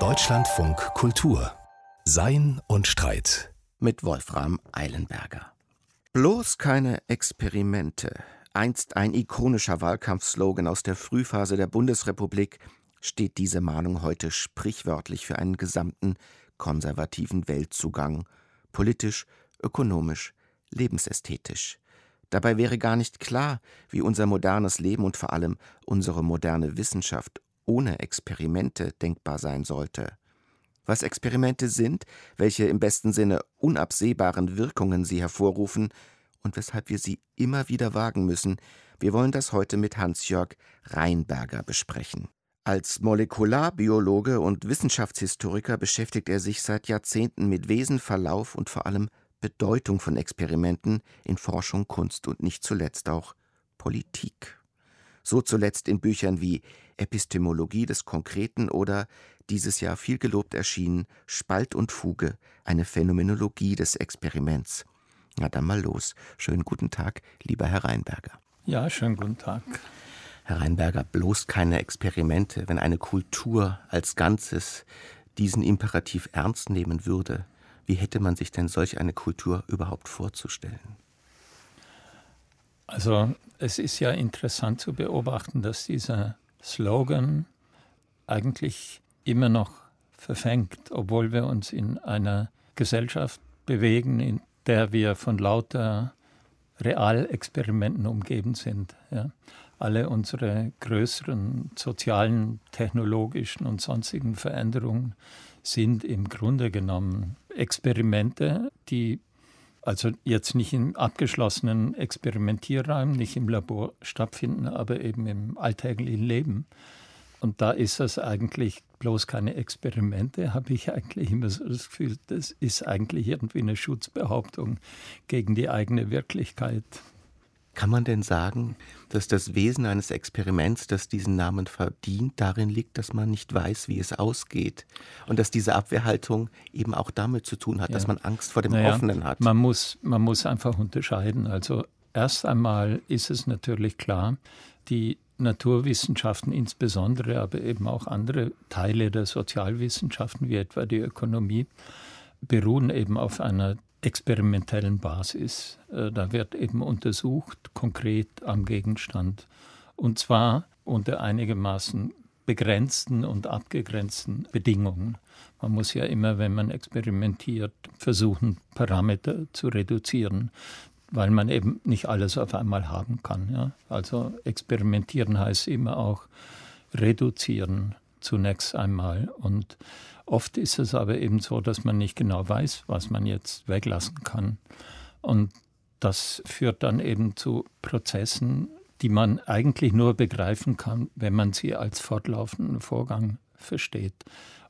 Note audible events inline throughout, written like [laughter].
Deutschlandfunk Kultur Sein und Streit mit Wolfram Eilenberger. Bloß keine Experimente. Einst ein ikonischer Wahlkampfslogan aus der Frühphase der Bundesrepublik, steht diese Mahnung heute sprichwörtlich für einen gesamten konservativen Weltzugang, politisch, ökonomisch, lebensästhetisch. Dabei wäre gar nicht klar, wie unser modernes Leben und vor allem unsere moderne Wissenschaft ohne Experimente denkbar sein sollte. Was Experimente sind, welche im besten Sinne unabsehbaren Wirkungen sie hervorrufen und weshalb wir sie immer wieder wagen müssen, wir wollen das heute mit Hans-Jörg Reinberger besprechen. Als Molekularbiologe und Wissenschaftshistoriker beschäftigt er sich seit Jahrzehnten mit Wesen, Verlauf und vor allem Bedeutung von Experimenten in Forschung, Kunst und nicht zuletzt auch Politik. So zuletzt in Büchern wie Epistemologie des Konkreten oder dieses Jahr viel gelobt erschienen Spalt und Fuge, eine Phänomenologie des Experiments. Na dann mal los. Schönen guten Tag, lieber Herr Reinberger. Ja, schönen guten Tag. Herr Reinberger, bloß keine Experimente, wenn eine Kultur als Ganzes diesen Imperativ ernst nehmen würde, wie hätte man sich denn solch eine Kultur überhaupt vorzustellen? Also es ist ja interessant zu beobachten, dass dieser Slogan eigentlich immer noch verfängt, obwohl wir uns in einer Gesellschaft bewegen, in der wir von lauter Realexperimenten umgeben sind. Ja. Alle unsere größeren sozialen, technologischen und sonstigen Veränderungen sind im Grunde genommen Experimente, die also jetzt nicht im abgeschlossenen Experimentierraum, nicht im Labor stattfinden, aber eben im alltäglichen Leben. Und da ist das eigentlich bloß keine Experimente, habe ich eigentlich immer so das Gefühl, das ist eigentlich irgendwie eine Schutzbehauptung gegen die eigene Wirklichkeit. Kann man denn sagen, dass das Wesen eines Experiments, das diesen Namen verdient, darin liegt, dass man nicht weiß, wie es ausgeht und dass diese Abwehrhaltung eben auch damit zu tun hat, ja. dass man Angst vor dem naja, Offenen hat? Man muss, man muss einfach unterscheiden. Also erst einmal ist es natürlich klar, die Naturwissenschaften insbesondere, aber eben auch andere Teile der Sozialwissenschaften, wie etwa die Ökonomie, beruhen eben auf einer experimentellen Basis. Äh, da wird eben untersucht, konkret am Gegenstand. Und zwar unter einigermaßen begrenzten und abgegrenzten Bedingungen. Man muss ja immer, wenn man experimentiert, versuchen, Parameter zu reduzieren, weil man eben nicht alles auf einmal haben kann. Ja? Also experimentieren heißt immer auch reduzieren zunächst einmal. Und Oft ist es aber eben so, dass man nicht genau weiß, was man jetzt weglassen kann. Und das führt dann eben zu Prozessen, die man eigentlich nur begreifen kann, wenn man sie als fortlaufenden Vorgang versteht.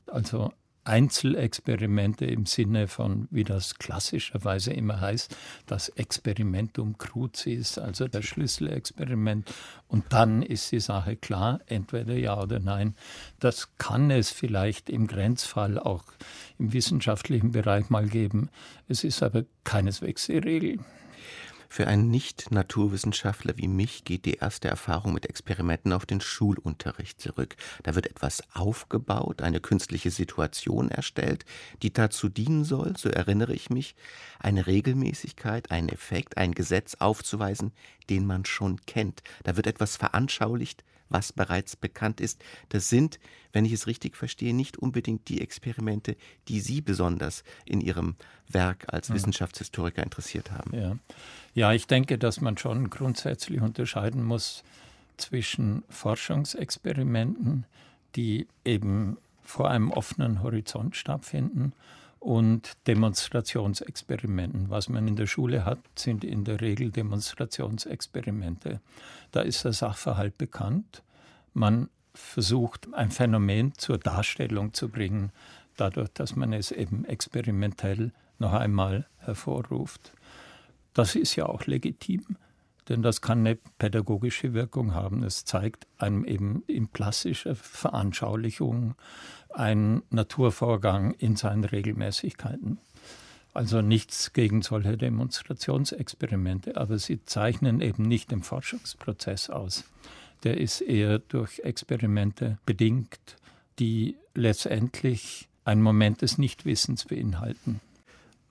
Also Einzelexperimente im Sinne von, wie das klassischerweise immer heißt, das Experimentum crucis, also das Schlüsselexperiment. Und dann ist die Sache klar, entweder ja oder nein. Das kann es vielleicht im Grenzfall auch im wissenschaftlichen Bereich mal geben. Es ist aber keineswegs die Regel. Für einen Nicht-Naturwissenschaftler wie mich geht die erste Erfahrung mit Experimenten auf den Schulunterricht zurück. Da wird etwas aufgebaut, eine künstliche Situation erstellt, die dazu dienen soll, so erinnere ich mich, eine Regelmäßigkeit, einen Effekt, ein Gesetz aufzuweisen, den man schon kennt. Da wird etwas veranschaulicht, was bereits bekannt ist. Das sind, wenn ich es richtig verstehe, nicht unbedingt die Experimente, die Sie besonders in Ihrem Werk als. Wissenschaftshistoriker interessiert haben. Ja. ja, ich denke, dass man schon grundsätzlich unterscheiden muss zwischen Forschungsexperimenten, die eben vor einem offenen Horizont stattfinden, und Demonstrationsexperimenten. Was man in der Schule hat, sind in der Regel Demonstrationsexperimente. Da ist der Sachverhalt bekannt. Man versucht, ein Phänomen zur Darstellung zu bringen, dadurch, dass man es eben experimentell noch einmal hervorruft. Das ist ja auch legitim, denn das kann eine pädagogische Wirkung haben. Es zeigt einem eben in plastischer Veranschaulichung ein Naturvorgang in seinen Regelmäßigkeiten. Also nichts gegen solche Demonstrationsexperimente, aber sie zeichnen eben nicht den Forschungsprozess aus. der ist eher durch Experimente bedingt, die letztendlich einen Moment des Nichtwissens beinhalten.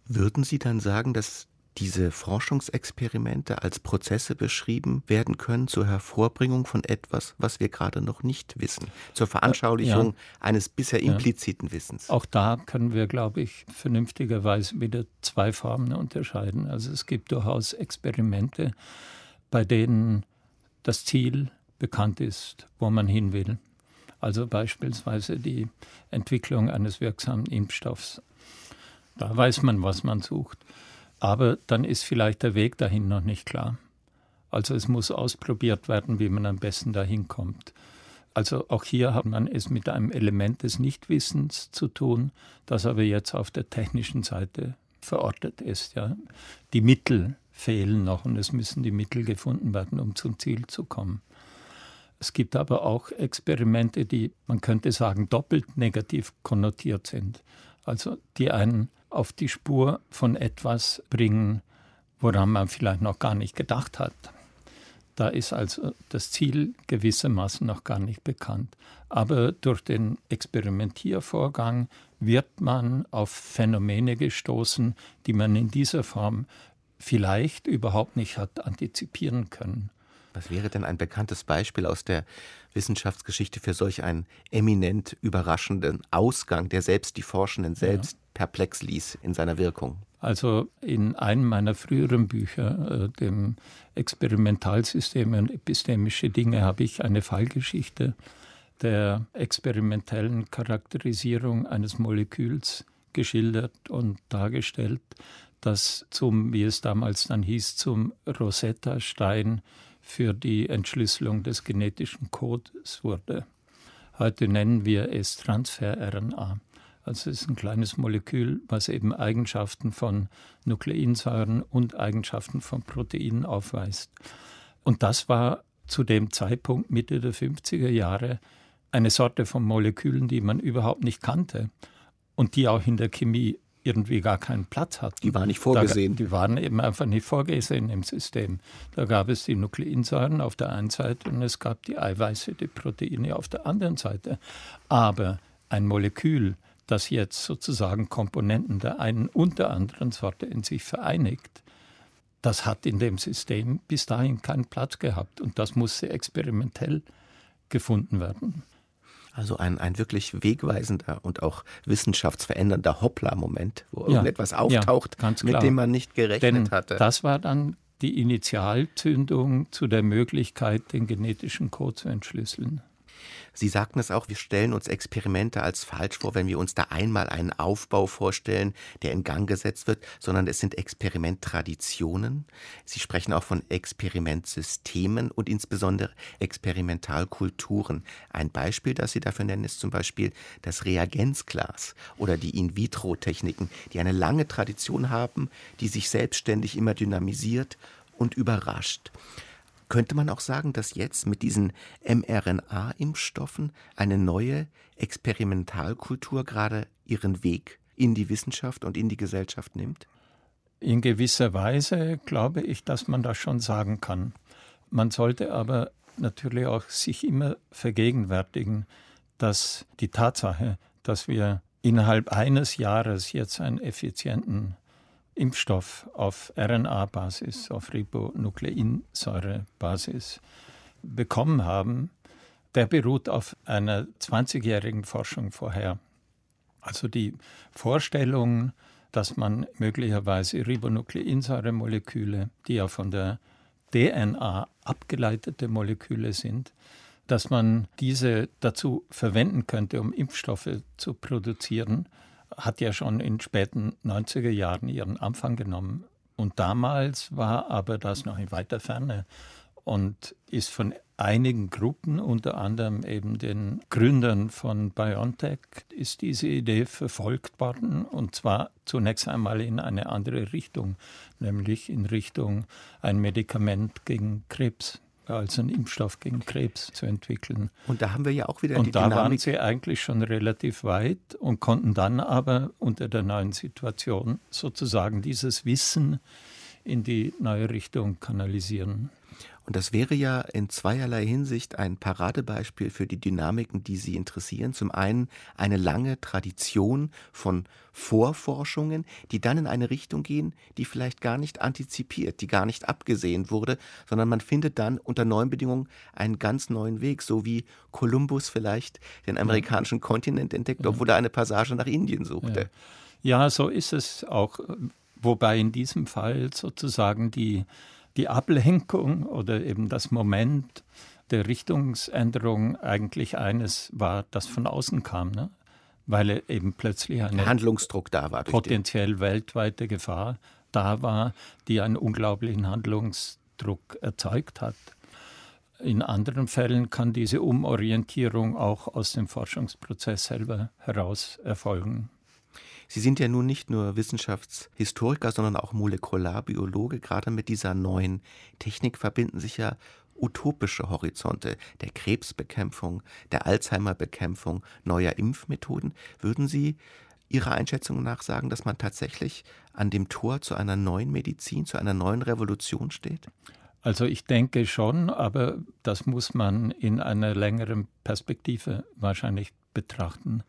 Würden Sie dann sagen, dass diese Forschungsexperimente als Prozesse beschrieben werden können zur Hervorbringung von etwas, was wir gerade noch nicht wissen, zur Veranschaulichung ja. eines bisher impliziten. Wissens. Auch da können wir, glaube ich, vernünftigerweise wieder zwei Formen unterscheiden. Also es gibt durchaus Experimente, bei denen das Ziel bekannt ist, wo man hin will. Also beispielsweise die Entwicklung eines wirksamen Impfstoffs. Da weiß man, was man sucht. Aber dann ist vielleicht der Weg dahin noch nicht klar. Also es muss ausprobiert werden, wie man am besten dahin kommt. Also auch hier hat man es mit einem Element des Nichtwissens zu tun, das aber jetzt auf der technischen Seite verortet ist. Ja. Die Mittel fehlen noch und es müssen die Mittel gefunden werden, um zum Ziel zu kommen. Es gibt aber auch Experimente, die, man könnte sagen, doppelt negativ konnotiert sind. Also die einen auf die Spur von etwas bringen, woran man vielleicht noch gar nicht gedacht hat. Da ist also das Ziel gewissermaßen noch gar nicht bekannt. Aber durch den Experimentiervorgang wird man auf Phänomene gestoßen, die man in dieser Form vielleicht überhaupt nicht hat antizipieren können. Was wäre denn ein bekanntes Beispiel aus der Wissenschaftsgeschichte für solch einen eminent überraschenden Ausgang, der selbst die Forschenden selbst perplex ließ in seiner Wirkung. Also in einem meiner früheren Bücher, äh, dem Experimentalsysteme und epistemische Dinge, habe ich eine Fallgeschichte der experimentellen Charakterisierung eines Moleküls geschildert und dargestellt, das zum, wie es damals dann hieß, zum Rosetta-Stein für die Entschlüsselung des genetischen Codes wurde. Heute nennen wir es Transfer-RNA. Also es ist ein kleines Molekül, was eben Eigenschaften von Nukleinsäuren und Eigenschaften von Proteinen aufweist. Und das war zu dem Zeitpunkt Mitte der 50er Jahre eine Sorte von Molekülen, die man überhaupt nicht kannte und die auch in der Chemie irgendwie gar keinen Platz hatten. Die waren nicht vorgesehen. Da, die waren eben einfach nicht vorgesehen im System. Da gab es die Nukleinsäuren auf der einen Seite und es gab die Eiweiße, die Proteine auf der anderen Seite. Aber ein Molekül, das jetzt sozusagen Komponenten der einen und der anderen Sorte in sich vereinigt, das hat in dem System bis dahin keinen Platz gehabt und das musste experimentell gefunden werden. Also ein, ein wirklich wegweisender und auch wissenschaftsverändernder Hoppla-Moment, wo ja, irgendetwas auftaucht, ja, mit dem man nicht gerechnet Denn hatte. Das war dann die Initialzündung zu der Möglichkeit, den genetischen Code zu entschlüsseln. Sie sagten es auch, wir stellen uns Experimente als falsch vor, wenn wir uns da einmal einen Aufbau vorstellen, der in Gang gesetzt wird, sondern es sind Experimenttraditionen. Sie sprechen auch von Experimentsystemen und insbesondere Experimentalkulturen. Ein Beispiel, das Sie dafür nennen, ist zum Beispiel das Reagenzglas oder die In-vitro-Techniken, die eine lange Tradition haben, die sich selbstständig immer dynamisiert und überrascht. Könnte man auch sagen, dass jetzt mit diesen mRNA-Impfstoffen eine neue Experimentalkultur gerade ihren Weg in die Wissenschaft und in die Gesellschaft nimmt? In gewisser Weise glaube ich, dass man das schon sagen kann. Man sollte aber natürlich auch sich immer vergegenwärtigen, dass die Tatsache, dass wir innerhalb eines Jahres jetzt einen effizienten Impfstoff auf RNA-Basis, auf Ribonukleinsäure-Basis bekommen haben, der beruht auf einer 20-jährigen Forschung vorher. Also die Vorstellung, dass man möglicherweise Ribonukleinsäuremoleküle, die ja von der DNA abgeleitete Moleküle sind, dass man diese dazu verwenden könnte, um Impfstoffe zu produzieren, hat ja schon in späten 90er Jahren ihren Anfang genommen. Und damals war aber das noch in weiter Ferne und ist von einigen Gruppen, unter anderem eben den Gründern von BioNTech, ist diese Idee verfolgt worden und zwar zunächst einmal in eine andere Richtung, nämlich in Richtung ein Medikament gegen Krebs als einen Impfstoff gegen Krebs zu entwickeln. Und da haben wir ja auch wieder und die da Dynamik. waren sie eigentlich schon relativ weit und konnten dann aber unter der neuen Situation sozusagen dieses Wissen in die neue Richtung kanalisieren. Und das wäre ja in zweierlei Hinsicht ein Paradebeispiel für die Dynamiken, die Sie interessieren. Zum einen eine lange Tradition von Vorforschungen, die dann in eine Richtung gehen, die vielleicht gar nicht antizipiert, die gar nicht abgesehen wurde, sondern man findet dann unter neuen Bedingungen einen ganz neuen Weg, so wie Kolumbus vielleicht den amerikanischen ja. Kontinent entdeckt, obwohl er eine Passage nach Indien suchte. Ja. ja, so ist es auch. Wobei in diesem Fall sozusagen die die Ablenkung oder eben das Moment der Richtungsänderung eigentlich eines war, das von außen kam, ne? weil eben plötzlich ein Handlungsdruck da war. Potenziell weltweite Gefahr da war, die einen unglaublichen Handlungsdruck erzeugt hat. In anderen Fällen kann diese Umorientierung auch aus dem Forschungsprozess selber heraus erfolgen. Sie sind ja nun nicht nur Wissenschaftshistoriker, sondern auch Molekularbiologe. Gerade mit dieser neuen Technik verbinden sich ja utopische Horizonte der Krebsbekämpfung, der Alzheimerbekämpfung, neuer Impfmethoden. Würden Sie Ihrer Einschätzung nach sagen, dass man tatsächlich an dem Tor zu einer neuen Medizin, zu einer neuen Revolution steht? Also ich denke schon, aber das muss man in einer längeren Perspektive wahrscheinlich betrachten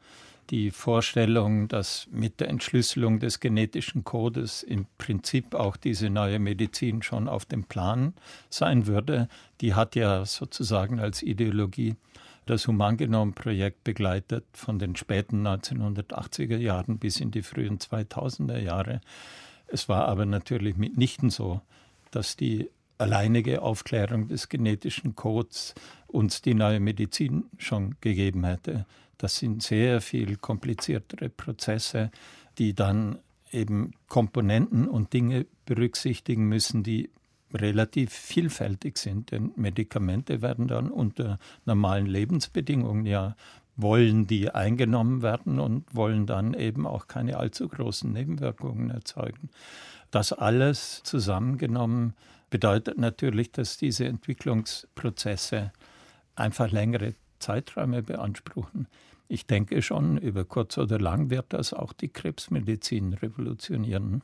die Vorstellung, dass mit der Entschlüsselung des genetischen Codes im Prinzip auch diese neue Medizin schon auf dem Plan sein würde, die hat ja sozusagen als Ideologie das Humangenom-Projekt begleitet von den späten 1980er Jahren bis in die frühen 2000er Jahre. Es war aber natürlich mitnichten so, dass die alleinige Aufklärung des genetischen Codes uns die neue Medizin schon gegeben hätte. Das sind sehr viel kompliziertere Prozesse, die dann eben Komponenten und Dinge berücksichtigen müssen, die relativ vielfältig sind. Denn Medikamente werden dann unter normalen Lebensbedingungen ja wollen die eingenommen werden und wollen dann eben auch keine allzu großen Nebenwirkungen erzeugen. Das alles zusammengenommen bedeutet natürlich, dass diese Entwicklungsprozesse einfach längere Zeiträume beanspruchen. Ich denke schon, über kurz oder lang wird das auch die Krebsmedizin revolutionieren.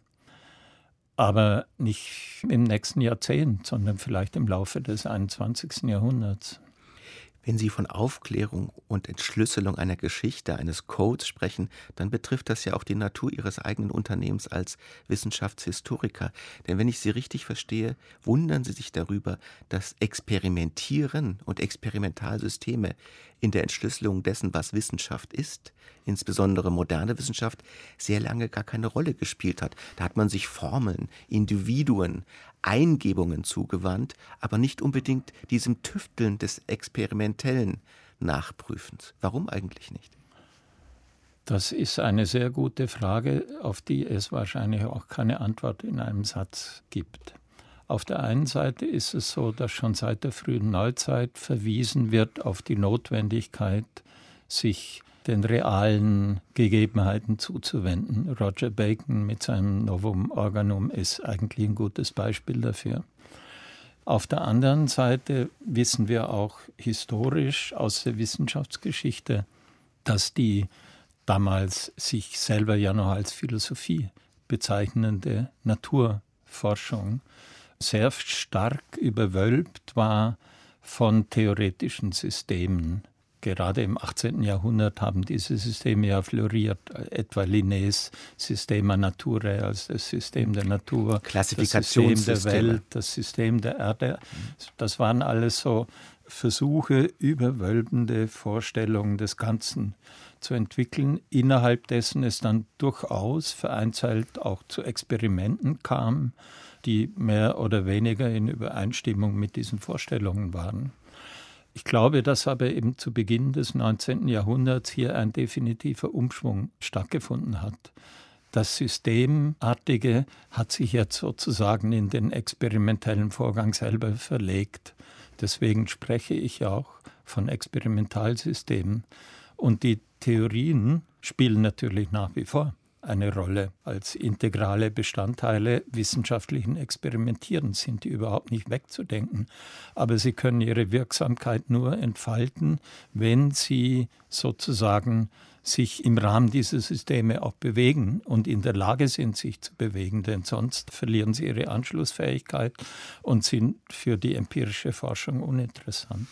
Aber nicht im nächsten Jahrzehnt, sondern vielleicht im Laufe des 21. Jahrhunderts. Wenn Sie von Aufklärung und Entschlüsselung einer Geschichte, eines Codes sprechen, dann betrifft das ja auch die Natur Ihres eigenen Unternehmens als Wissenschaftshistoriker. Denn wenn ich Sie richtig verstehe, wundern Sie sich darüber, dass Experimentieren und Experimentalsysteme in der Entschlüsselung dessen, was Wissenschaft ist, insbesondere moderne Wissenschaft, sehr lange gar keine Rolle gespielt hat. Da hat man sich Formeln, Individuen, Eingebungen zugewandt, aber nicht unbedingt diesem Tüfteln des experimentellen Nachprüfens. Warum eigentlich nicht? Das ist eine sehr gute Frage, auf die es wahrscheinlich auch keine Antwort in einem Satz gibt. Auf der einen Seite ist es so, dass schon seit der frühen Neuzeit verwiesen wird auf die Notwendigkeit, sich den realen Gegebenheiten zuzuwenden. Roger Bacon mit seinem Novum Organum ist eigentlich ein gutes Beispiel dafür. Auf der anderen Seite wissen wir auch historisch aus der Wissenschaftsgeschichte, dass die damals sich selber ja noch als Philosophie bezeichnende Naturforschung sehr stark überwölbt war von theoretischen Systemen Gerade im 18. Jahrhundert haben diese Systeme ja floriert, etwa Linnés Systema Naturae, also das System der Natur, das System der Welt, das System der Erde. Das waren alles so Versuche, überwölbende Vorstellungen des Ganzen zu entwickeln, innerhalb dessen es dann durchaus vereinzelt auch zu Experimenten kam, die mehr oder weniger in Übereinstimmung mit diesen Vorstellungen waren. Ich glaube, dass aber eben zu Beginn des 19. Jahrhunderts hier ein definitiver Umschwung stattgefunden hat. Das Systemartige hat sich jetzt sozusagen in den experimentellen Vorgang selber verlegt. Deswegen spreche ich auch von Experimentalsystemen. Und die Theorien spielen natürlich nach wie vor eine Rolle. Als integrale Bestandteile wissenschaftlichen Experimentierens sind die überhaupt nicht wegzudenken. Aber sie können ihre Wirksamkeit nur entfalten, wenn sie sozusagen sich im Rahmen dieser Systeme auch bewegen und in der Lage sind, sich zu bewegen, denn sonst verlieren sie ihre Anschlussfähigkeit und sind für die empirische Forschung uninteressant.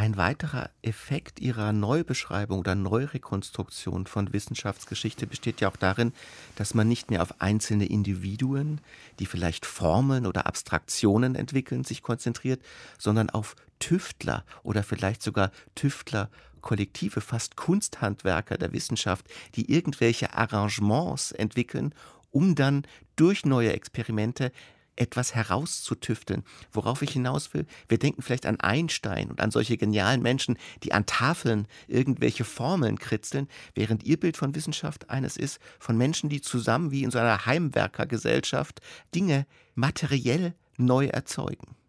Ein weiterer Effekt ihrer Neubeschreibung oder Neurekonstruktion von Wissenschaftsgeschichte besteht ja auch darin, dass man nicht mehr auf einzelne Individuen, die vielleicht Formeln oder Abstraktionen entwickeln, sich konzentriert, sondern auf Tüftler oder vielleicht sogar Tüftlerkollektive, fast Kunsthandwerker der Wissenschaft, die irgendwelche Arrangements entwickeln, um dann durch neue Experimente etwas herauszutüfteln. Worauf ich hinaus will, wir denken vielleicht an Einstein und an solche genialen Menschen, die an Tafeln irgendwelche Formeln kritzeln, während ihr Bild von Wissenschaft eines ist, von Menschen, die zusammen wie in so einer Heimwerkergesellschaft Dinge materiell neu erzeugen.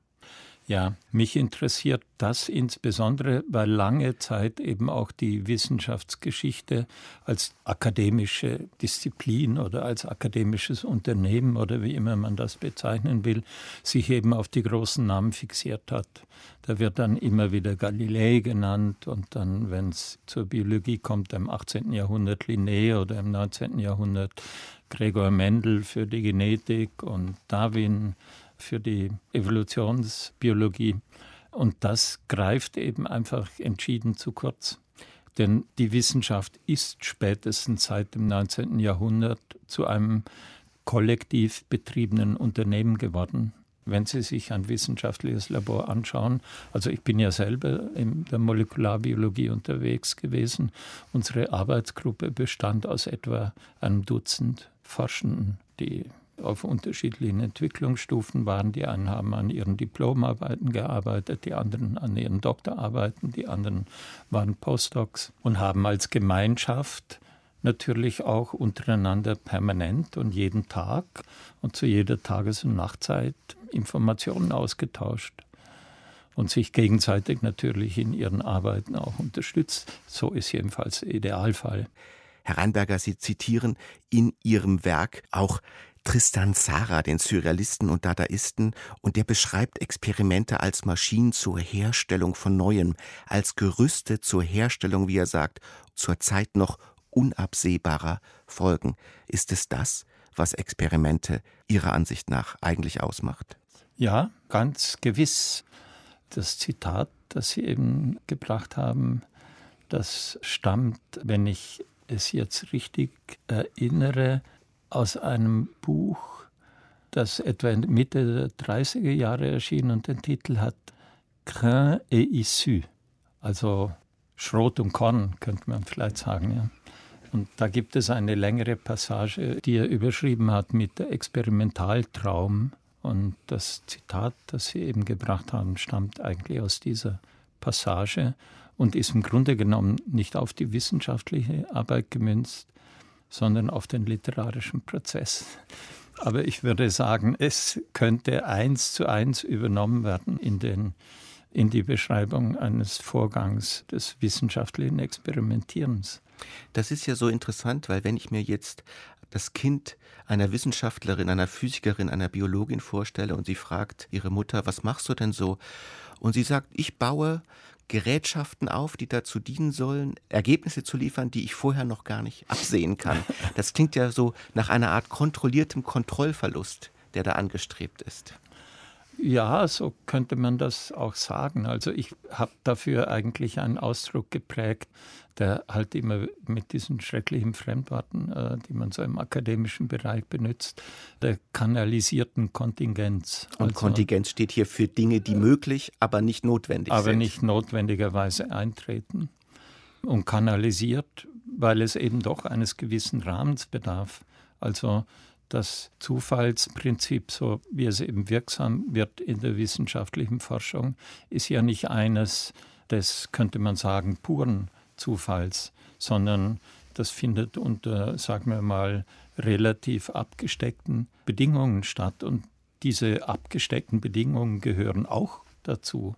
Ja, mich interessiert das insbesondere, weil lange Zeit eben auch die Wissenschaftsgeschichte als akademische Disziplin oder als akademisches Unternehmen oder wie immer man das bezeichnen will, sich eben auf die großen Namen fixiert hat. Da wird dann immer wieder Galilei genannt und dann, wenn es zur Biologie kommt, im 18. Jahrhundert Linné oder im 19. Jahrhundert Gregor Mendel für die Genetik und Darwin für die Evolutionsbiologie. Und das greift eben einfach entschieden zu kurz. Denn die Wissenschaft ist spätestens seit dem 19. Jahrhundert zu einem kollektiv betriebenen Unternehmen geworden. Wenn Sie sich ein wissenschaftliches Labor anschauen, also ich bin ja selber in der Molekularbiologie unterwegs gewesen, unsere Arbeitsgruppe bestand aus etwa einem Dutzend Forschenden, die auf unterschiedlichen Entwicklungsstufen waren. Die einen haben an ihren Diplomarbeiten gearbeitet, die anderen an ihren Doktorarbeiten, die anderen waren Postdocs und haben als Gemeinschaft natürlich auch untereinander permanent und jeden Tag und zu jeder Tages- und Nachtzeit Informationen ausgetauscht und sich gegenseitig natürlich in ihren Arbeiten auch unterstützt. So ist jedenfalls der Idealfall. Herr Reinberger, Sie zitieren in Ihrem Werk auch Tristan Zara, den Surrealisten und Dadaisten, und der beschreibt Experimente als Maschinen zur Herstellung von Neuem, als Gerüste zur Herstellung, wie er sagt, zur Zeit noch unabsehbarer Folgen. Ist es das, was Experimente Ihrer Ansicht nach eigentlich ausmacht? Ja, ganz gewiss. Das Zitat, das Sie eben gebracht haben, das stammt, wenn ich es jetzt richtig erinnere, aus einem Buch, das etwa Mitte der 30er Jahre erschien und den Titel hat Grain et Issue, also Schrot und Korn, könnte man vielleicht sagen. Ja. Und da gibt es eine längere Passage, die er überschrieben hat mit Experimentaltraum. Und das Zitat, das Sie eben gebracht haben, stammt eigentlich aus dieser Passage und ist im Grunde genommen nicht auf die wissenschaftliche Arbeit gemünzt, sondern auf den literarischen Prozess. Aber ich würde sagen, es könnte eins zu eins übernommen werden in, den, in die Beschreibung eines Vorgangs des wissenschaftlichen Experimentierens. Das ist ja so interessant, weil wenn ich mir jetzt das Kind einer Wissenschaftlerin, einer Physikerin, einer Biologin vorstelle und sie fragt ihre Mutter, was machst du denn so? Und sie sagt, ich baue Gerätschaften auf, die dazu dienen sollen, Ergebnisse zu liefern, die ich vorher noch gar nicht absehen kann. [laughs] Das klingt ja so nach einer Art kontrolliertem Kontrollverlust, der da angestrebt ist. Ja, so könnte man das auch sagen. Also ich habe dafür eigentlich einen Ausdruck geprägt, der halt immer mit diesen schrecklichen Fremdworten, äh, die man so im akademischen Bereich benutzt, der kanalisierten Kontingenz. Und also, Kontingenz steht hier für Dinge, die möglich, aber nicht notwendig aber sind. Aber nicht notwendigerweise eintreten. Und kanalisiert, weil es eben doch eines gewissen Rahmens bedarf. Also das Zufallsprinzip, so wie es eben wirksam wird in der wissenschaftlichen Forschung, ist ja nicht eines des, könnte man sagen, puren Zufalls, sondern das findet unter, sagen wir mal, relativ abgesteckten Bedingungen statt. Und diese abgesteckten Bedingungen gehören auch dazu,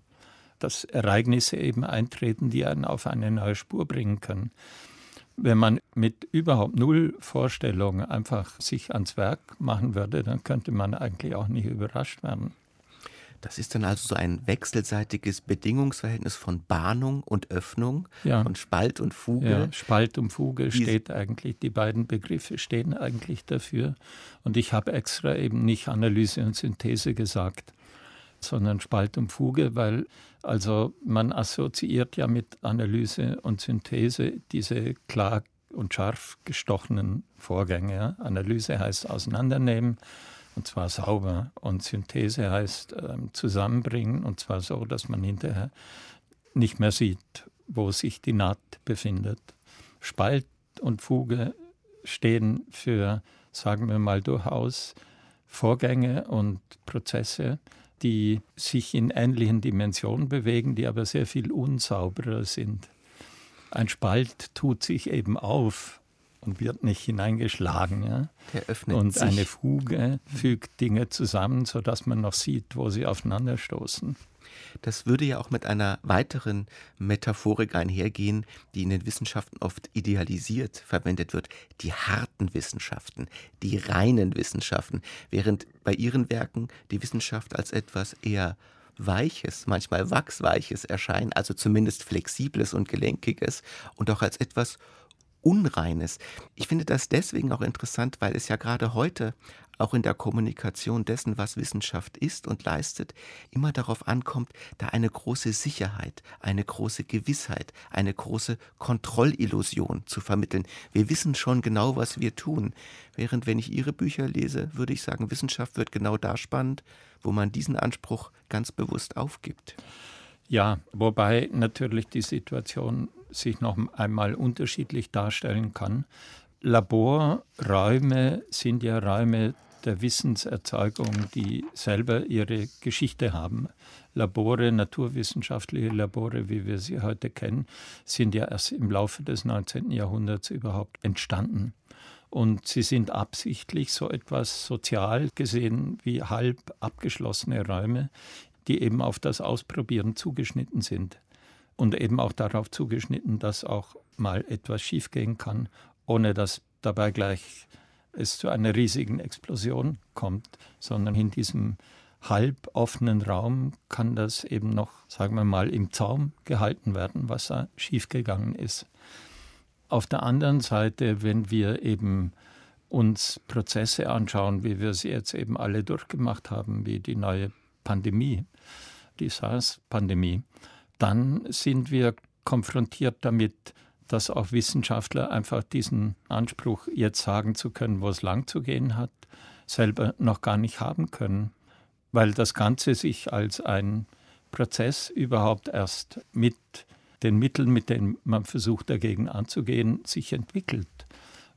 dass Ereignisse eben eintreten, die einen auf eine neue Spur bringen können. Wenn man mit überhaupt null Vorstellung einfach sich ans Werk machen würde, dann könnte man eigentlich auch nicht überrascht werden. Das ist dann also so ein wechselseitiges Bedingungsverhältnis von Bahnung und Öffnung, ja. von Spalt und Fuge. Ja, Spalt und Fuge die steht eigentlich, die beiden Begriffe stehen eigentlich dafür. Und ich habe extra eben nicht Analyse und Synthese gesagt, sondern Spalt und Fuge, weil also man assoziiert ja mit Analyse und Synthese diese klar und scharf gestochenen Vorgänge. Analyse heißt auseinandernehmen und zwar sauber. Und Synthese heißt äh, zusammenbringen, und zwar so, dass man hinterher nicht mehr sieht, wo sich die Naht befindet. Spalt und Fuge stehen für, sagen wir mal, durchaus Vorgänge und Prozesse, die sich in ähnlichen Dimensionen bewegen, die aber sehr viel unsauberer sind. Ein Spalt tut sich eben auf und wird nicht hineingeschlagen. Ja? Der öffnet und sich. eine Fuge fügt Dinge zusammen, sodass man noch sieht, wo sie aufeinanderstoßen. Das würde ja auch mit einer weiteren Metaphorik einhergehen, die in den Wissenschaften oft idealisiert verwendet wird. Die harten Wissenschaften, die reinen Wissenschaften, während bei Ihren Werken die Wissenschaft als etwas eher Weiches, manchmal Wachsweiches erscheint, also zumindest Flexibles und Gelenkiges und auch als etwas Unreines. Ich finde das deswegen auch interessant, weil es ja gerade heute auch in der Kommunikation dessen, was Wissenschaft ist und leistet, immer darauf ankommt, da eine große Sicherheit, eine große Gewissheit, eine große Kontrollillusion zu vermitteln. Wir wissen schon genau, was wir tun. Während wenn ich Ihre Bücher lese, würde ich sagen, Wissenschaft wird genau da spannend, wo man diesen Anspruch ganz bewusst aufgibt. Ja, wobei natürlich die Situation sich noch einmal unterschiedlich darstellen kann. Laborräume sind ja Räume der Wissenserzeugung, die selber ihre Geschichte haben. Labore, naturwissenschaftliche Labore, wie wir sie heute kennen, sind ja erst im Laufe des 19. Jahrhunderts überhaupt entstanden. Und sie sind absichtlich so etwas sozial gesehen wie halb abgeschlossene Räume, die eben auf das Ausprobieren zugeschnitten sind und eben auch darauf zugeschnitten, dass auch mal etwas schiefgehen kann, ohne dass dabei gleich es zu einer riesigen Explosion kommt, sondern in diesem halb offenen Raum kann das eben noch, sagen wir mal, im Zaum gehalten werden, was da schiefgegangen ist. Auf der anderen Seite, wenn wir eben uns Prozesse anschauen, wie wir sie jetzt eben alle durchgemacht haben, wie die neue Pandemie, die SARS-Pandemie, dann sind wir konfrontiert damit, dass auch Wissenschaftler einfach diesen Anspruch, jetzt sagen zu können, wo es lang zu gehen hat, selber noch gar nicht haben können, weil das Ganze sich als ein Prozess überhaupt erst mit den Mitteln, mit denen man versucht dagegen anzugehen, sich entwickelt.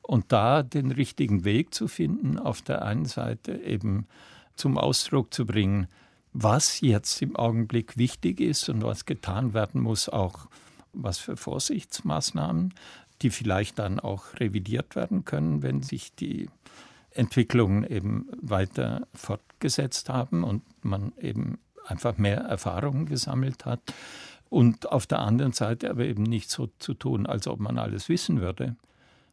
Und da den richtigen Weg zu finden, auf der einen Seite eben zum Ausdruck zu bringen, was jetzt im Augenblick wichtig ist und was getan werden muss, auch was für Vorsichtsmaßnahmen, die vielleicht dann auch revidiert werden können, wenn sich die Entwicklungen eben weiter fortgesetzt haben und man eben einfach mehr Erfahrungen gesammelt hat. Und auf der anderen Seite aber eben nicht so zu tun, als ob man alles wissen würde,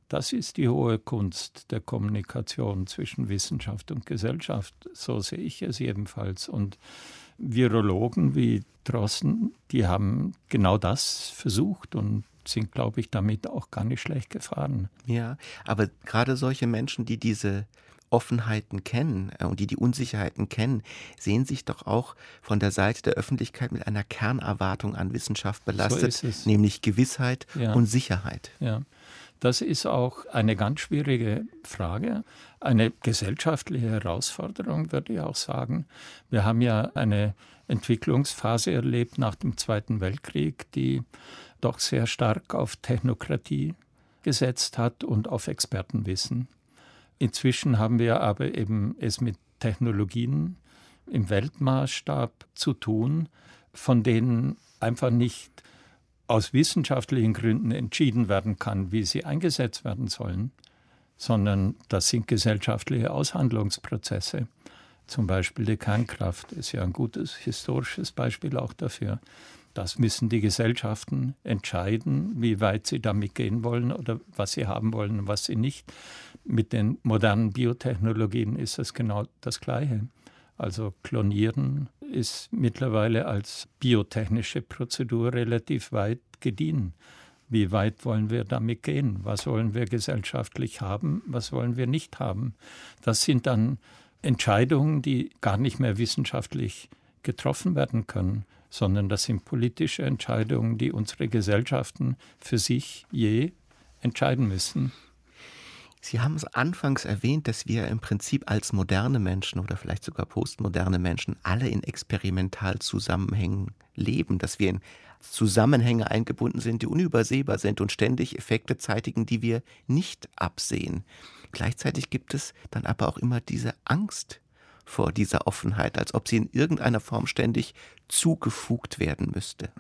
das ist die hohe Kunst der Kommunikation zwischen Wissenschaft und Gesellschaft. So sehe ich es jedenfalls. Und Virologen wie Drossen, die haben genau das versucht und sind, glaube ich, damit auch gar nicht schlecht gefahren. Ja, aber gerade solche Menschen, die diese Offenheiten kennen äh, und die die Unsicherheiten kennen, sehen sich doch auch von der Seite der Öffentlichkeit mit einer Kernerwartung an Wissenschaft belastet, so nämlich Gewissheit ja. und Sicherheit. Ja. Das ist auch eine ganz schwierige Frage, eine gesellschaftliche Herausforderung, würde ich auch sagen. Wir haben ja eine Entwicklungsphase erlebt nach dem Zweiten Weltkrieg, die doch sehr stark auf Technokratie gesetzt hat und auf Expertenwissen. Inzwischen haben wir aber eben es mit Technologien im Weltmaßstab zu tun, von denen einfach nicht aus wissenschaftlichen Gründen entschieden werden kann, wie sie eingesetzt werden sollen, sondern das sind gesellschaftliche Aushandlungsprozesse. Zum Beispiel die Kernkraft ist ja ein gutes historisches Beispiel auch dafür. Das müssen die Gesellschaften entscheiden, wie weit sie damit gehen wollen oder was sie haben wollen und was sie nicht. Mit den modernen Biotechnologien ist es genau das Gleiche. Also Klonieren ist mittlerweile als biotechnische Prozedur relativ weit gediehen. Wie weit wollen wir damit gehen? Was wollen wir gesellschaftlich haben? Was wollen wir nicht haben? Das sind dann Entscheidungen, die gar nicht mehr wissenschaftlich getroffen werden können, sondern das sind politische Entscheidungen, die unsere Gesellschaften für sich je entscheiden müssen. Sie haben es anfangs erwähnt, dass wir im Prinzip als moderne Menschen oder vielleicht sogar postmoderne Menschen alle in Experimentalzusammenhängen leben, dass wir in Zusammenhänge eingebunden sind, die unübersehbar sind und ständig Effekte zeitigen, die wir nicht absehen. Gleichzeitig gibt es dann aber auch immer diese Angst vor dieser Offenheit, als ob sie in irgendeiner Form ständig zugefugt werden müsste.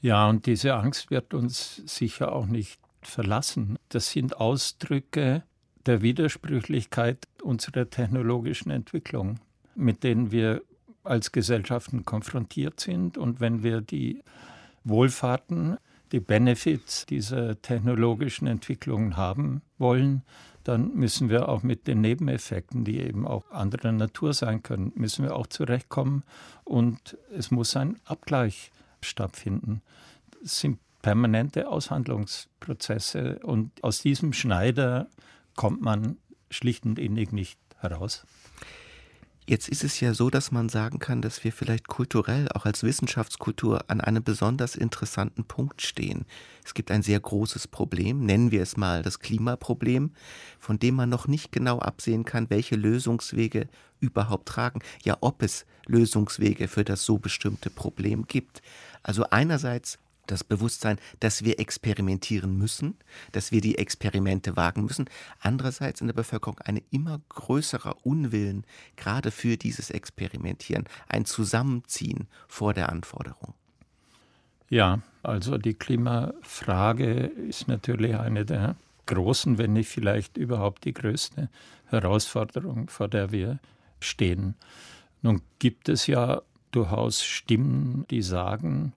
Ja, und diese Angst wird uns sicher auch nicht verlassen. Das sind Ausdrücke der Widersprüchlichkeit unserer technologischen Entwicklung, mit denen wir als Gesellschaften konfrontiert sind. Und wenn wir die Wohlfahrten, die Benefits dieser technologischen Entwicklungen haben wollen, dann müssen wir auch mit den Nebeneffekten, die eben auch anderer Natur sein können, müssen wir auch zurechtkommen und es muss ein Abgleich stattfinden. Es sind permanente Aushandlungsprozesse und aus diesem Schneider kommt man schlicht und innig nicht heraus. Jetzt ist es ja so, dass man sagen kann, dass wir vielleicht kulturell, auch als Wissenschaftskultur, an einem besonders interessanten Punkt stehen. Es gibt ein sehr großes Problem, nennen wir es mal das Klimaproblem, von dem man noch nicht genau absehen kann, welche Lösungswege überhaupt tragen, ja ob es Lösungswege für das so bestimmte Problem gibt. Also einerseits das Bewusstsein, dass wir experimentieren müssen, dass wir die Experimente wagen müssen. Andererseits in der Bevölkerung ein immer größerer Unwillen, gerade für dieses Experimentieren, ein Zusammenziehen vor der Anforderung. Ja, also die Klimafrage ist natürlich eine der großen, wenn nicht vielleicht überhaupt die größte Herausforderung, vor der wir stehen. Nun gibt es ja durchaus Stimmen, die sagen,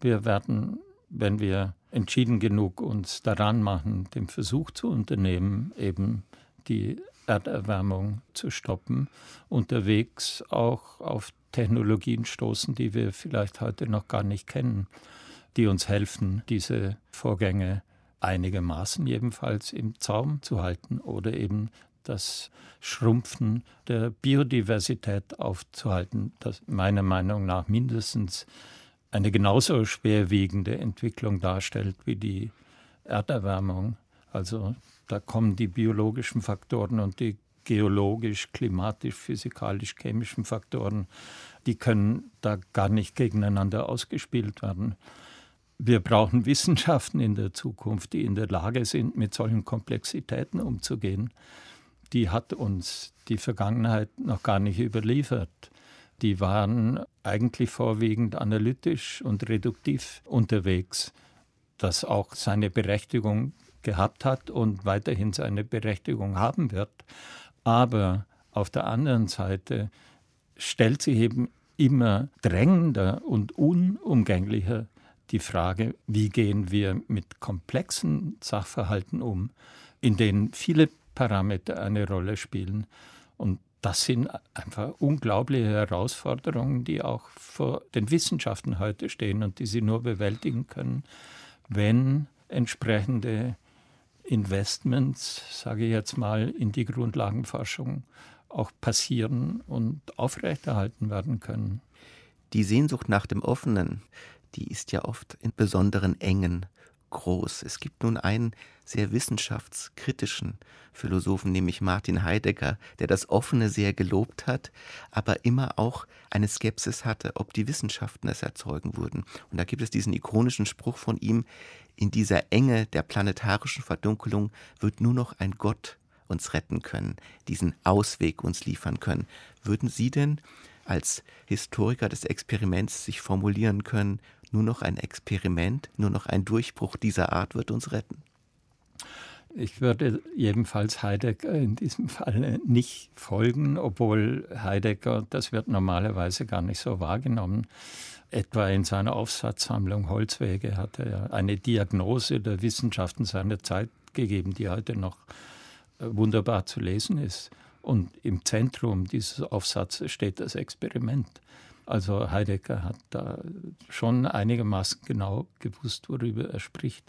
wir werden, wenn wir entschieden genug uns daran machen, den Versuch zu unternehmen, eben die Erderwärmung zu stoppen, unterwegs auch auf Technologien stoßen, die wir vielleicht heute noch gar nicht kennen, die uns helfen, diese Vorgänge einigermaßen jedenfalls im Zaum zu halten oder eben das Schrumpfen der Biodiversität aufzuhalten, das meiner Meinung nach mindestens eine genauso schwerwiegende Entwicklung darstellt wie die Erderwärmung. Also da kommen die biologischen Faktoren und die geologisch, klimatisch, physikalisch, chemischen Faktoren, die können da gar nicht gegeneinander ausgespielt werden. Wir brauchen Wissenschaften in der Zukunft, die in der Lage sind, mit solchen Komplexitäten umzugehen. Die hat uns die Vergangenheit noch gar nicht überliefert die waren eigentlich vorwiegend analytisch und reduktiv unterwegs, das auch seine Berechtigung gehabt hat und weiterhin seine Berechtigung haben wird. Aber auf der anderen Seite stellt sich eben immer drängender und unumgänglicher die Frage, wie gehen wir mit komplexen Sachverhalten um, in denen viele Parameter eine Rolle spielen. Und das sind einfach unglaubliche Herausforderungen, die auch vor den Wissenschaften heute stehen und die sie nur bewältigen können, wenn entsprechende Investments, sage ich jetzt mal, in die Grundlagenforschung auch passieren und aufrechterhalten werden können. Die Sehnsucht nach dem Offenen, die ist ja oft in besonderen Engen groß. Es gibt nun einen sehr wissenschaftskritischen Philosophen, nämlich Martin Heidegger, der das Offene sehr gelobt hat, aber immer auch eine Skepsis hatte, ob die Wissenschaften es erzeugen würden. Und da gibt es diesen ikonischen Spruch von ihm, in dieser Enge der planetarischen Verdunkelung wird nur noch ein Gott uns retten können, diesen Ausweg uns liefern können. Würden Sie denn als Historiker des Experiments sich formulieren können, nur noch ein Experiment, nur noch ein Durchbruch dieser Art wird uns retten? Ich würde jedenfalls Heidegger in diesem Fall nicht folgen, obwohl Heidegger, das wird normalerweise gar nicht so wahrgenommen, etwa in seiner Aufsatzsammlung Holzwege hat er eine Diagnose der Wissenschaften seiner Zeit gegeben, die heute noch äh, wunderbar zu lesen ist. Und im Zentrum dieses Aufsatzes steht das Experiment. Also Heidegger hat da schon einigermaßen genau gewusst, worüber er spricht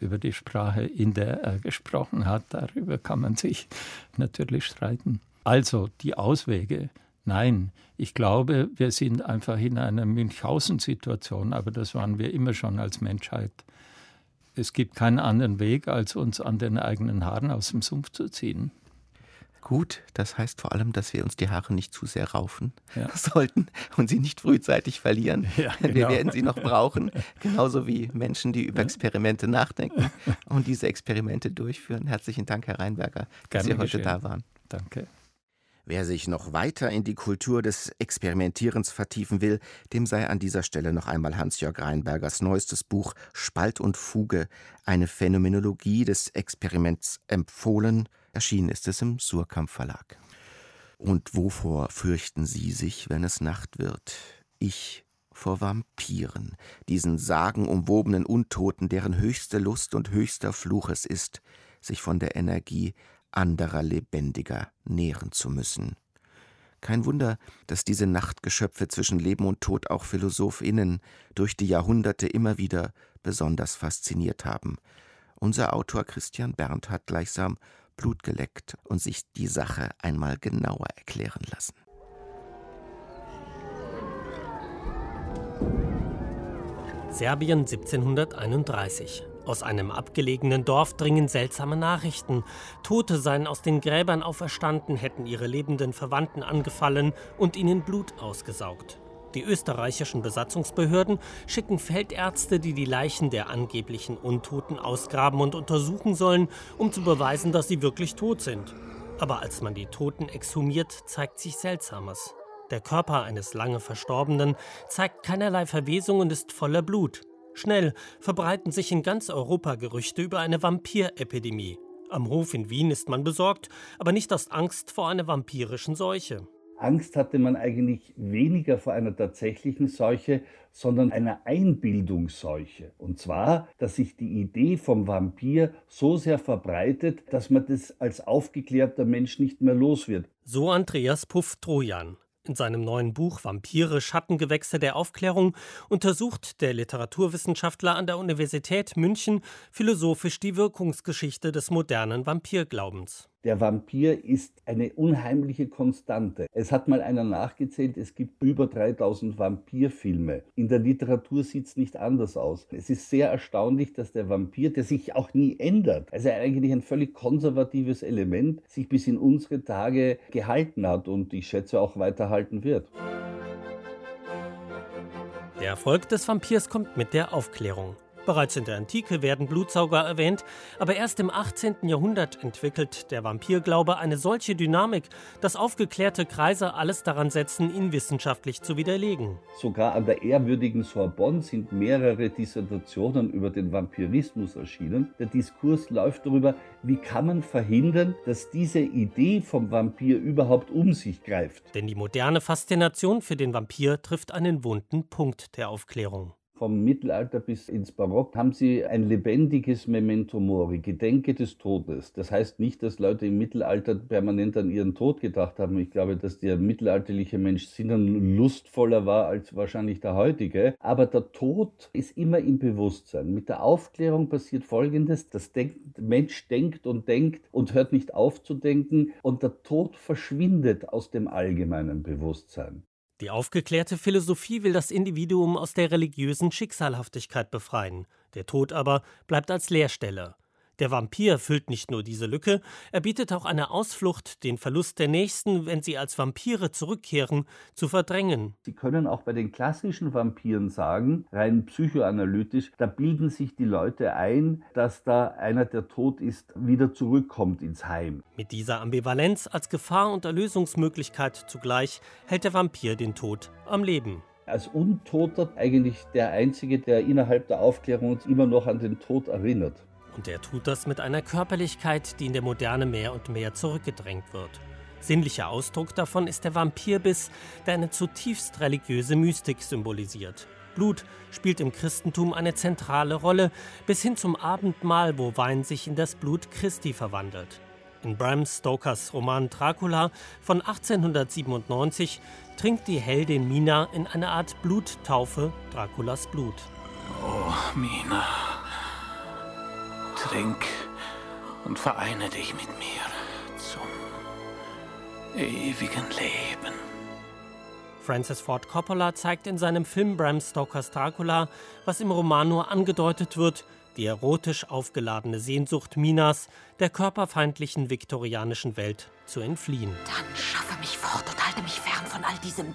über die Sprache, in der er gesprochen hat. Darüber kann man sich natürlich streiten. Also die Auswege. Nein, ich glaube, wir sind einfach in einer Münchhausen-Situation, aber das waren wir immer schon als Menschheit. Es gibt keinen anderen Weg, als uns an den eigenen Haaren aus dem Sumpf zu ziehen. Gut, das heißt vor allem, dass wir uns die Haare nicht zu sehr raufen ja. [laughs] sollten und sie nicht frühzeitig verlieren. [laughs] Ja, genau. Wir werden sie noch brauchen, [laughs] genauso wie Menschen, die über Experimente nachdenken und diese Experimente durchführen. Herzlichen Dank, Herr Reinberger, dass Sie heute geschehen. da waren. Danke. Wer sich noch weiter in die Kultur des Experimentierens vertiefen will, dem sei an dieser Stelle noch einmal Hans-Jörg Reinbergers neuestes Buch Spalt und Fuge, eine Phänomenologie des Experiments empfohlen – Erschienen ist es im Surkamp Verlag. Und wovor fürchten Sie sich, wenn es Nacht wird? Ich vor Vampiren, diesen sagenumwobenen Untoten, deren höchste Lust und höchster Fluch es ist, sich von der Energie anderer Lebendiger nähren zu müssen. Kein Wunder, dass diese Nachtgeschöpfe zwischen Leben und Tod auch PhilosophInnen durch die Jahrhunderte immer wieder besonders fasziniert haben. Unser Autor Christian Berndt hat gleichsam Blut geleckt und sich die Sache einmal genauer erklären lassen. Serbien 1731. Aus einem abgelegenen Dorf dringen seltsame Nachrichten. Tote seien aus den Gräbern auferstanden, hätten ihre lebenden Verwandten angefallen und ihnen Blut ausgesaugt. Die österreichischen Besatzungsbehörden schicken Feldärzte, die die Leichen der angeblichen Untoten ausgraben und untersuchen sollen, um zu beweisen, dass sie wirklich tot sind. Aber als man die Toten exhumiert, zeigt sich Seltsames. Der Körper eines lange Verstorbenen zeigt keinerlei Verwesung und ist voller Blut. Schnell verbreiten sich in ganz Europa Gerüchte über eine Vampirepidemie. Am Hof in Wien ist man besorgt, aber nicht aus Angst vor einer vampirischen Seuche. Angst hatte man eigentlich weniger vor einer tatsächlichen Seuche, sondern einer Einbildungsseuche. Und zwar, dass sich die Idee vom Vampir so sehr verbreitet, dass man das als aufgeklärter Mensch nicht mehr los wird. So Andreas Puff-Trojan. In seinem neuen Buch Vampire, Schattengewächse der Aufklärung untersucht der Literaturwissenschaftler an der Universität München philosophisch die Wirkungsgeschichte des modernen Vampirglaubens. Der Vampir ist eine unheimliche Konstante. Es hat mal einer nachgezählt, es gibt über 3000 Vampirfilme. In der Literatur sieht es nicht anders aus. Es ist sehr erstaunlich, dass der Vampir, der sich auch nie ändert, also eigentlich ein völlig konservatives Element, sich bis in unsere Tage gehalten hat und ich schätze auch weiterhalten wird. Der Erfolg des Vampirs kommt mit der Aufklärung. Bereits in der Antike werden Blutsauger erwähnt, aber erst im 18. Jahrhundert entwickelt der Vampirglaube eine solche Dynamik, dass aufgeklärte Kreise alles daran setzen, ihn wissenschaftlich zu widerlegen. Sogar an der ehrwürdigen Sorbonne sind mehrere Dissertationen über den Vampirismus erschienen. Der Diskurs läuft darüber, wie kann man verhindern, dass diese Idee vom Vampir überhaupt um sich greift. Denn die moderne Faszination für den Vampir trifft einen wunden Punkt der Aufklärung vom Mittelalter bis ins Barock haben sie ein lebendiges Memento Mori, Gedenke des Todes. Das heißt nicht, dass Leute im Mittelalter permanent an ihren Tod gedacht haben. Ich glaube, dass der mittelalterliche Mensch sinnenlustvoller war als wahrscheinlich der heutige. Aber der Tod ist immer im Bewusstsein. Mit der Aufklärung passiert Folgendes. Das Mensch denkt und denkt und hört nicht auf zu denken und der Tod verschwindet aus dem allgemeinen Bewusstsein. Die aufgeklärte Philosophie will das Individuum aus der religiösen Schicksalhaftigkeit befreien, der Tod aber bleibt als Leerstelle. Der Vampir füllt nicht nur diese Lücke, er bietet auch eine Ausflucht, den Verlust der Nächsten, wenn sie als Vampire zurückkehren, zu verdrängen. Sie können auch bei den klassischen Vampiren sagen, rein psychoanalytisch, da bilden sich die Leute ein, dass da einer, der tot ist, wieder zurückkommt ins Heim. Mit dieser Ambivalenz als Gefahr und Erlösungsmöglichkeit zugleich hält der Vampir den Tod am Leben als Untoter eigentlich der Einzige, der innerhalb der Aufklärung uns immer noch an den Tod erinnert. Und er tut das mit einer Körperlichkeit, die in der Moderne mehr und mehr zurückgedrängt wird. Sinnlicher Ausdruck davon ist der Vampirbiss, der eine zutiefst religiöse Mystik symbolisiert. Blut spielt im Christentum eine zentrale Rolle, bis hin zum Abendmahl, wo Wein sich in das Blut Christi verwandelt. In Bram Stokers Roman Dracula von 1897 trinkt die Heldin Mina in einer Art Bluttaufe Draculas Blut. Oh, Mina, trink und vereine dich mit mir zum ewigen Leben. Francis Ford Coppola zeigt in seinem Film Bram Stokers Dracula, was im Roman nur angedeutet wird, die erotisch aufgeladene Sehnsucht Minas, der körperfeindlichen viktorianischen Welt zu entfliehen. Dann schaffe mich fort und halte mich fern von all diesem.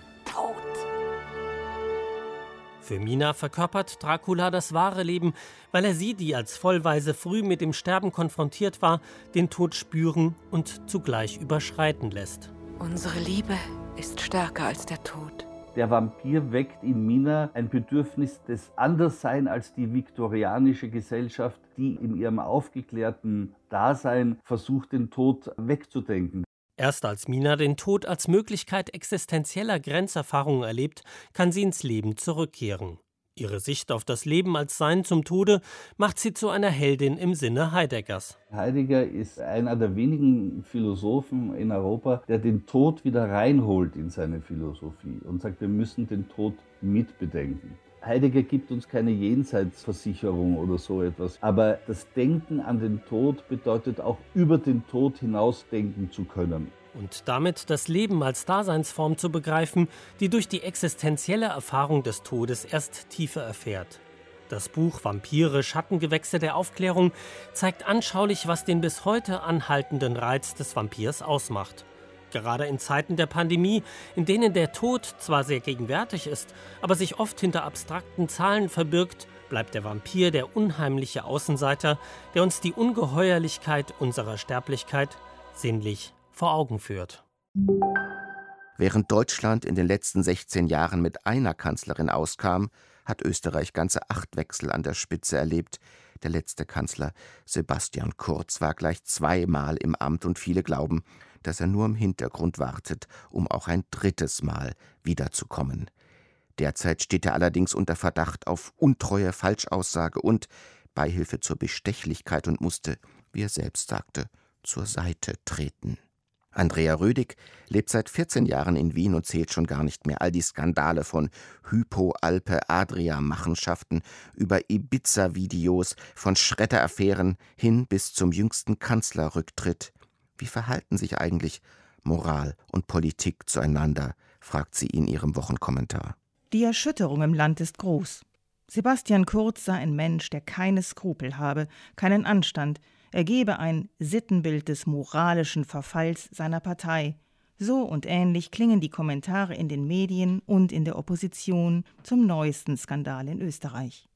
Für Mina verkörpert Dracula das wahre Leben, weil er sie, die als Vollweise früh mit dem Sterben konfrontiert war, den Tod spüren und zugleich überschreiten lässt. Unsere Liebe ist stärker als der Tod. Der Vampir weckt in Mina ein Bedürfnis des Anderssein als die viktorianische Gesellschaft, die in ihrem aufgeklärten Dasein versucht, den Tod wegzudenken. Erst als Mina den Tod als Möglichkeit existenzieller Grenzerfahrungen erlebt, kann sie ins Leben zurückkehren. Ihre Sicht auf das Leben als Sein zum Tode macht sie zu einer Heldin im Sinne Heideggers. Heidegger ist einer der wenigen Philosophen in Europa, der den Tod wieder reinholt in seine Philosophie und sagt, wir müssen den Tod mitbedenken. Heidegger gibt uns keine Jenseitsversicherung oder so etwas, aber das Denken an den Tod bedeutet auch über den Tod hinaus denken zu können. Und damit das Leben als Daseinsform zu begreifen, die durch die existenzielle Erfahrung des Todes erst tiefer erfährt. Das Buch Vampire, Schattengewächse der Aufklärung zeigt anschaulich, was den bis heute anhaltenden Reiz des Vampirs ausmacht. Gerade in Zeiten der Pandemie, in denen der Tod zwar sehr gegenwärtig ist, aber sich oft hinter abstrakten Zahlen verbirgt, bleibt der Vampir der unheimliche Außenseiter, der uns die Ungeheuerlichkeit unserer Sterblichkeit sinnlich vor Augen führt. Während Deutschland in den letzten 16 Jahren mit einer Kanzlerin auskam, hat Österreich ganze acht Wechsel an der Spitze erlebt. Der letzte Kanzler, Sebastian Kurz, war gleich zweimal im Amt und viele glauben, dass er nur im Hintergrund wartet, um auch ein drittes Mal wiederzukommen. Derzeit steht er allerdings unter Verdacht auf untreue Falschaussage und Beihilfe zur Bestechlichkeit und musste, wie er selbst sagte, zur Seite treten. Andrea Rödig lebt seit 14 Jahren in Wien und zählt schon gar nicht mehr all die Skandale von Hypo-Alpe-Adria-Machenschaften über Ibiza-Videos, von Schredder-Affären hin bis zum jüngsten Kanzlerrücktritt. Wie verhalten sich eigentlich Moral und Politik zueinander? fragt sie in ihrem Wochenkommentar. Die Erschütterung im Land ist groß. Sebastian Kurz sei ein Mensch, der keine Skrupel habe, keinen Anstand, er gebe ein Sittenbild des moralischen Verfalls seiner Partei. So und ähnlich klingen die Kommentare in den Medien und in der Opposition zum neuesten Skandal in Österreich.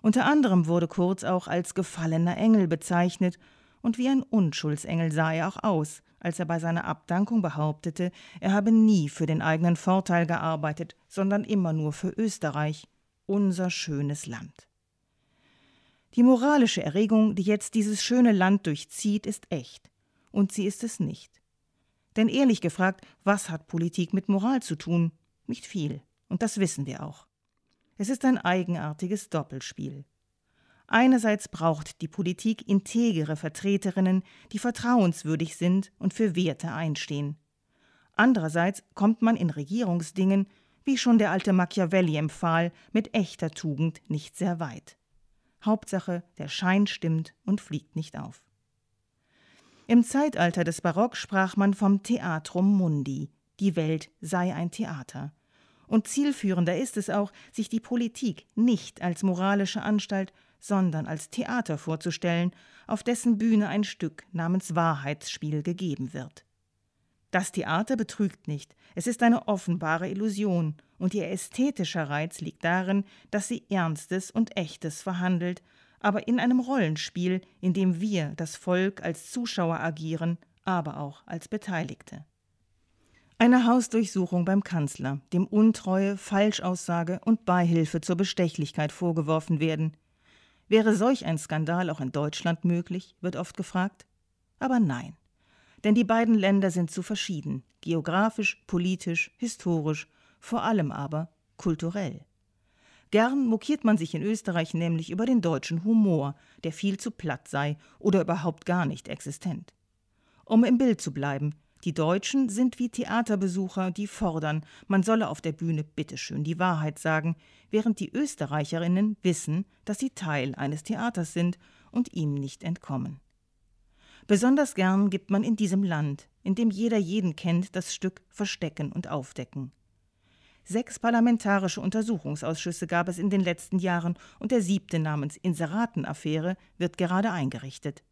Unter anderem wurde Kurz auch als gefallener Engel bezeichnet und wie ein Unschuldsengel sah er auch aus, als er bei seiner Abdankung behauptete, er habe nie für den eigenen Vorteil gearbeitet, sondern immer nur für Österreich, unser schönes Land. Die moralische Erregung, die jetzt dieses schöne Land durchzieht, ist echt. Und sie ist es nicht. Denn ehrlich gefragt, was hat Politik mit Moral zu tun? Nicht viel. Und das wissen wir auch. Es ist ein eigenartiges Doppelspiel. Einerseits braucht die Politik integere Vertreterinnen, die vertrauenswürdig sind und für Werte einstehen. Andererseits kommt man in Regierungsdingen, wie schon der alte Machiavelli empfahl, mit echter Tugend nicht sehr weit. Hauptsache, der Schein stimmt und fliegt nicht auf. Im Zeitalter des Barock sprach man vom Theatrum Mundi, die Welt sei ein Theater. Und zielführender ist es auch, sich die Politik nicht als moralische Anstalt, sondern als Theater vorzustellen, auf dessen Bühne ein Stück namens Wahrheitsspiel gegeben wird. Das Theater betrügt nicht, es ist eine offenbare Illusion, und ihr ästhetischer Reiz liegt darin, dass sie Ernstes und Echtes verhandelt, aber in einem Rollenspiel, in dem wir, das Volk, als Zuschauer agieren, aber auch als Beteiligte. Eine Hausdurchsuchung beim Kanzler, dem Untreue, Falschaussage und Beihilfe zur Bestechlichkeit vorgeworfen werden. Wäre solch ein Skandal auch in Deutschland möglich, wird oft gefragt. Aber nein. Denn die beiden Länder sind zu verschieden, geografisch, politisch, historisch, vor allem aber kulturell. Gern mokiert man sich in Österreich nämlich über den deutschen Humor, der viel zu platt sei oder überhaupt gar nicht existent. Um im Bild zu bleiben, die Deutschen sind wie Theaterbesucher, die fordern, man solle auf der Bühne bitteschön die Wahrheit sagen, während die Österreicherinnen wissen, dass sie Teil eines Theaters sind und ihm nicht entkommen. Besonders gern gibt man in diesem Land, in dem jeder jeden kennt, das Stück Verstecken und Aufdecken. Sechs parlamentarische Untersuchungsausschüsse gab es in den letzten Jahren und der siebte namens Inseratenaffäre wird gerade eingerichtet.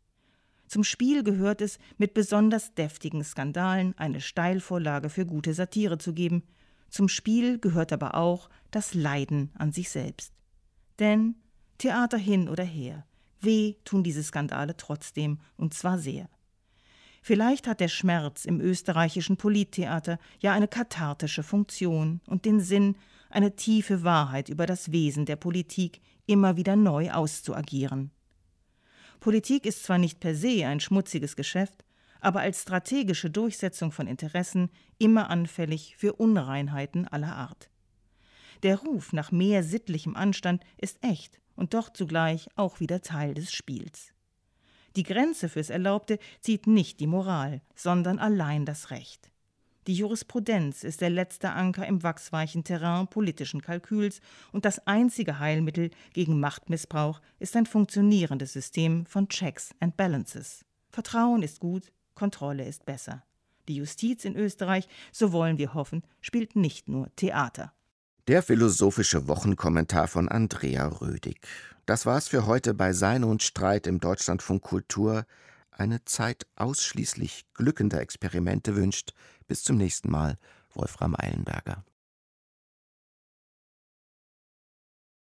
Zum Spiel gehört es, mit besonders deftigen Skandalen eine Steilvorlage für gute Satire zu geben. Zum Spiel gehört aber auch das Leiden an sich selbst. Denn Theater hin oder her, weh tun diese Skandale trotzdem, und zwar sehr. Vielleicht hat der Schmerz im österreichischen Polittheater ja eine kathartische Funktion und den Sinn, eine tiefe Wahrheit über das Wesen der Politik immer wieder neu auszuagieren. Politik ist zwar nicht per se ein schmutziges Geschäft, aber als strategische Durchsetzung von Interessen immer anfällig für Unreinheiten aller Art. Der Ruf nach mehr sittlichem Anstand ist echt und doch zugleich auch wieder Teil des Spiels. Die Grenze fürs Erlaubte zieht nicht die Moral, sondern allein das Recht. Die Jurisprudenz ist der letzte Anker im wachsweichen Terrain politischen Kalküls und das einzige Heilmittel gegen Machtmissbrauch ist ein funktionierendes System von Checks and Balances. Vertrauen ist gut, Kontrolle ist besser. Die Justiz in Österreich, so wollen wir hoffen, spielt nicht nur Theater. Der philosophische Wochenkommentar von Andrea Rödig. Das war's für heute bei Sein und Streit im Deutschlandfunk Kultur. Eine Zeit ausschließlich glückender Experimente wünscht bis zum nächsten Mal, Wolfram Eilenberger.